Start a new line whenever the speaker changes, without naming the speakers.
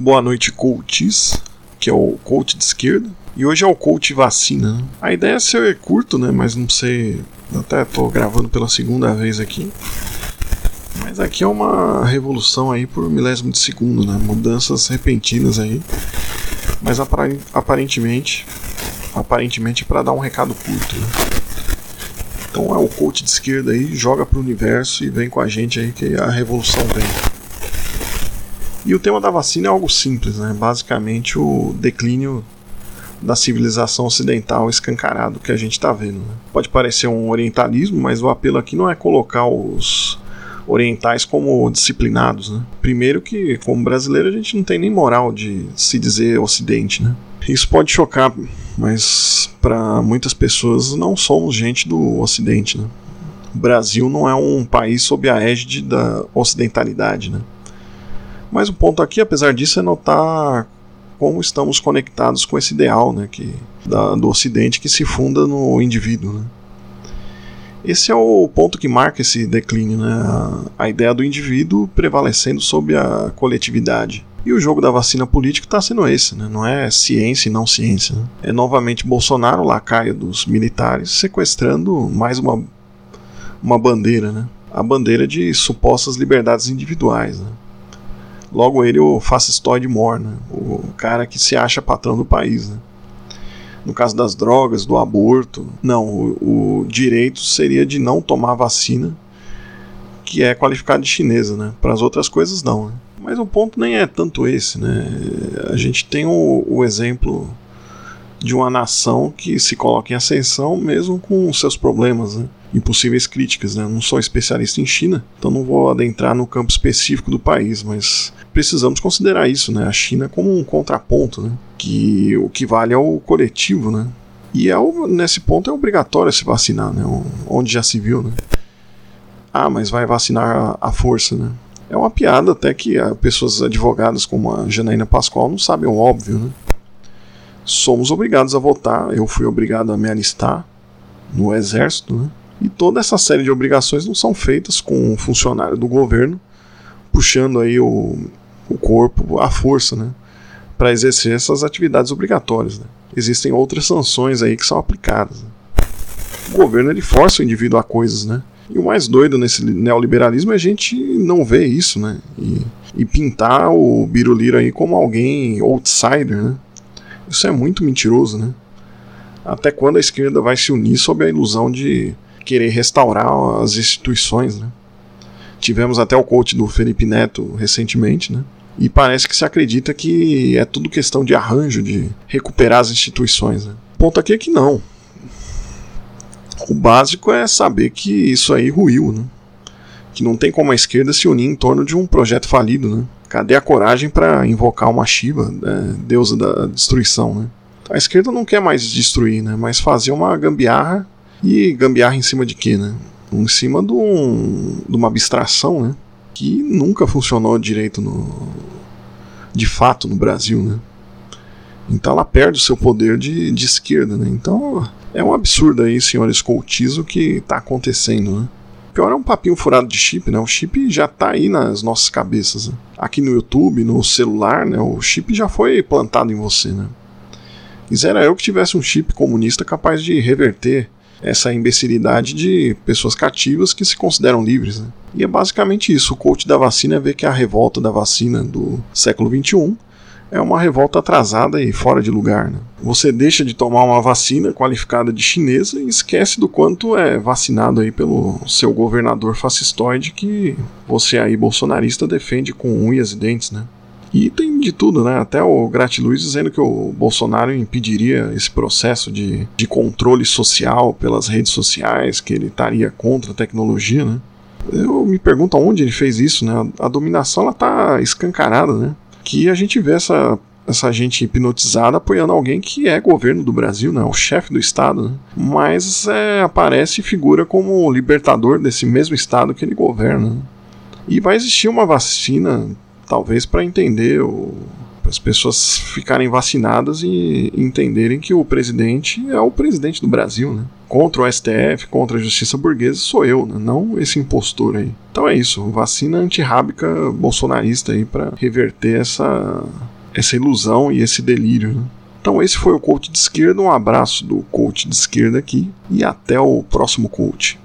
Boa noite, coaches, que é o coach de esquerda. E hoje é o coach vacina. A ideia é ser curto, né? Mas não sei. Até tô gravando pela segunda vez aqui. Mas aqui é uma revolução aí por milésimo de segundo, né? Mudanças repentinas aí. Mas aparentemente. Aparentemente para dar um recado curto. Né? Então é o coach de esquerda aí, joga pro universo e vem com a gente aí que a revolução vem. E o tema da vacina é algo simples, né? Basicamente o declínio da civilização ocidental escancarado que a gente está vendo. Né? Pode parecer um orientalismo, mas o apelo aqui não é colocar os orientais como disciplinados. Né? Primeiro que, como brasileiro, a gente não tem nem moral de se dizer ocidente. Né? Isso pode chocar, mas para muitas pessoas não somos gente do ocidente. Né? O Brasil não é um país sob a égide da ocidentalidade. Né? Mas o ponto aqui, apesar disso, é notar como estamos conectados com esse ideal né, que, da, do Ocidente que se funda no indivíduo. Né. Esse é o ponto que marca esse declínio, né, a, a ideia do indivíduo prevalecendo sobre a coletividade. E o jogo da vacina política está sendo esse, né? não é ciência e não ciência. Né? É novamente Bolsonaro, lacaio dos militares, sequestrando mais uma, uma bandeira, né? a bandeira de supostas liberdades individuais. Né? Logo ele o fascistoide mor, né? o cara que se acha patrão do país. Né? No caso das drogas, do aborto, não, o, o direito seria de não tomar vacina, que é qualificado de chinesa, né? Para as outras coisas não. Né? Mas o ponto nem é tanto esse, né? A gente tem o, o exemplo de uma nação que se coloca em ascensão mesmo com seus problemas, né? Impossíveis críticas. Né? Não sou especialista em China, então não vou adentrar no campo específico do país, mas precisamos considerar isso, né? a China como um contraponto, né? que o que vale é o coletivo. Né? E é nesse ponto é obrigatório se vacinar, né? onde já se viu. Né? Ah, mas vai vacinar à força. Né? É uma piada até que pessoas advogadas como a Janaína Pascoal não sabem o óbvio. Né? Somos obrigados a votar, eu fui obrigado a me alistar no exército, né? E toda essa série de obrigações não são feitas com um funcionário do governo puxando aí o, o corpo à força, né? Para exercer essas atividades obrigatórias. Né? Existem outras sanções aí que são aplicadas. Né? O governo ele força o indivíduo a coisas, né? E o mais doido nesse neoliberalismo é a gente não ver isso, né? E, e pintar o Biruliro aí como alguém outsider, né? Isso é muito mentiroso, né? Até quando a esquerda vai se unir sob a ilusão de querer restaurar as instituições, né? Tivemos até o coach do Felipe Neto recentemente, né? E parece que se acredita que é tudo questão de arranjo, de recuperar as instituições. Né? O ponto aqui é que não. O básico é saber que isso aí ruiu, né? Que não tem como a esquerda se unir em torno de um projeto falido, né? Cadê a coragem para invocar uma Shiva, né? deusa da destruição, né? A esquerda não quer mais destruir, né? Mas fazer uma gambiarra e gambiarra em cima de quê, né? Em cima de, um, de uma abstração, né? Que nunca funcionou direito no, de fato no Brasil, né? Então ela perde o seu poder de, de esquerda, né? Então é um absurdo aí, senhores o que está acontecendo, né? Pior é um papinho furado de chip, né? O chip já está aí nas nossas cabeças. Né? Aqui no YouTube, no celular, né? O chip já foi plantado em você, né? Quisera eu que tivesse um chip comunista capaz de reverter essa imbecilidade de pessoas cativas que se consideram livres. Né? E é basicamente isso. O coach da vacina ver que a revolta da vacina do século XXI é uma revolta atrasada e fora de lugar. Né? Você deixa de tomar uma vacina qualificada de chinesa e esquece do quanto é vacinado aí pelo seu governador fascistoide que você aí bolsonarista defende com unhas e dentes, né? E tem de tudo, né? Até o Gratiluz dizendo que o Bolsonaro impediria esse processo de, de controle social pelas redes sociais, que ele estaria contra a tecnologia, né? Eu me pergunto aonde ele fez isso, né? A dominação ela tá escancarada, né? Que a gente vê essa essa gente hipnotizada apoiando alguém que é governo do Brasil, né? O chefe do Estado, né? Mas é, aparece e figura como libertador desse mesmo Estado que ele governa. Né? E vai existir uma vacina talvez para entender o as pessoas ficarem vacinadas e entenderem que o presidente é o presidente do Brasil, né? Contra o STF, contra a justiça burguesa, sou eu, né? não esse impostor aí. Então é isso, vacina antirrábica bolsonarista aí para reverter essa essa ilusão e esse delírio. Né? Então esse foi o coach de esquerda, um abraço do coach de esquerda aqui e até o próximo coach.